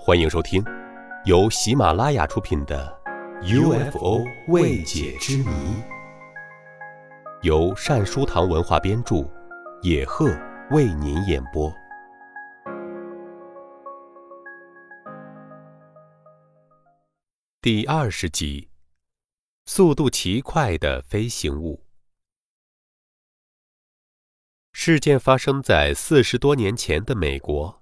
欢迎收听，由喜马拉雅出品的《UFO 未解之谜》，由善书堂文化编著，野鹤为您演播。第二十集：速度奇快的飞行物。事件发生在四十多年前的美国。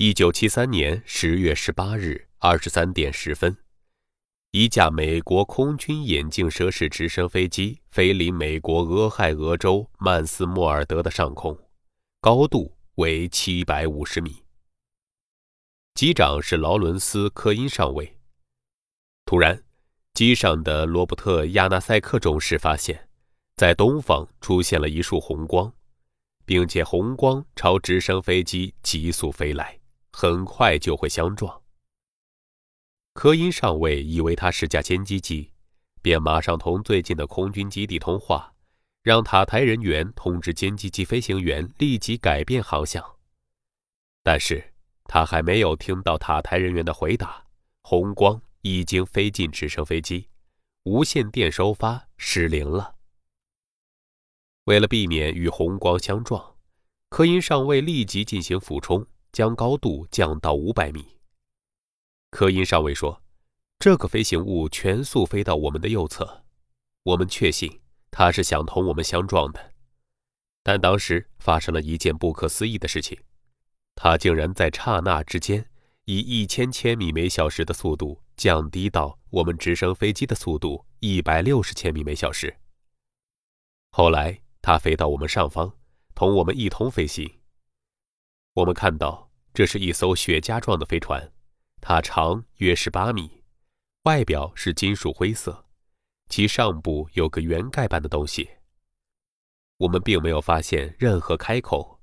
一九七三年十月十八日二十三点十分，一架美国空军眼镜蛇式直升飞机飞临美国俄亥俄州曼斯莫尔德的上空，高度为七百五十米。机长是劳伦斯·科因上尉。突然，机上的罗伯特·亚纳塞克中士发现，在东方出现了一束红光，并且红光朝直升飞机急速飞来。很快就会相撞。科因上尉以为他是架歼击机，便马上同最近的空军基地通话，让塔台人员通知歼击机飞行员立即改变航向。但是他还没有听到塔台人员的回答，红光已经飞进直升飞机，无线电收发失灵了。为了避免与红光相撞，科因上尉立即进行俯冲。将高度降到五百米。科因上尉说：“这个飞行物全速飞到我们的右侧，我们确信它是想同我们相撞的。但当时发生了一件不可思议的事情，它竟然在刹那之间以一千千米每小时的速度降低到我们直升飞机的速度一百六十千米每小时。后来，它飞到我们上方，同我们一同飞行。”我们看到，这是一艘雪茄状的飞船，它长约十八米，外表是金属灰色，其上部有个圆盖般的东西。我们并没有发现任何开口。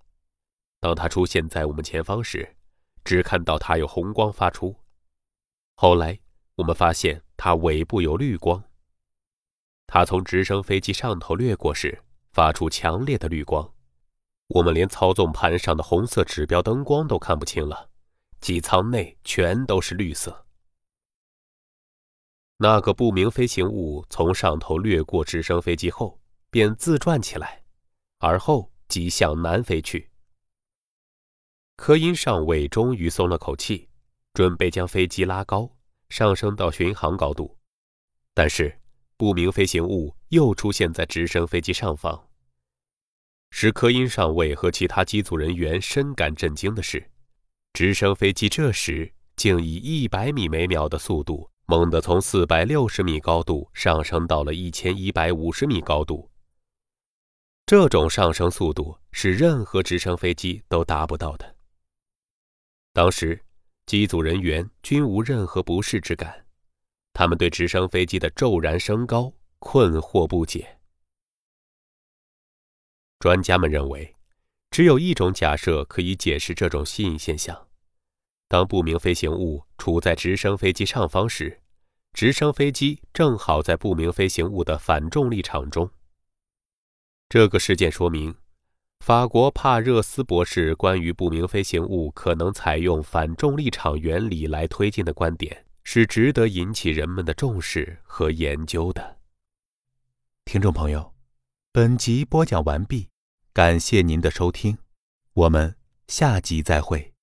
当它出现在我们前方时，只看到它有红光发出。后来我们发现它尾部有绿光。它从直升飞机上头掠过时，发出强烈的绿光。我们连操纵盘上的红色指标灯光都看不清了，机舱内全都是绿色。那个不明飞行物从上头掠过直升飞机后，便自转起来，而后即向南飞去。科因上尉终于松了口气，准备将飞机拉高，上升到巡航高度，但是不明飞行物又出现在直升飞机上方。使科因上尉和其他机组人员深感震惊的是，直升飞机这时竟以一百米每秒的速度，猛地从四百六十米高度上升到了一千一百五十米高度。这种上升速度是任何直升飞机都达不到的。当时，机组人员均无任何不适之感，他们对直升飞机的骤然升高困惑不解。专家们认为，只有一种假设可以解释这种吸引现象：当不明飞行物处在直升飞机上方时，直升飞机正好在不明飞行物的反重力场中。这个事件说明，法国帕热斯博士关于不明飞行物可能采用反重力场原理来推进的观点是值得引起人们的重视和研究的。听众朋友。本集播讲完毕，感谢您的收听，我们下集再会。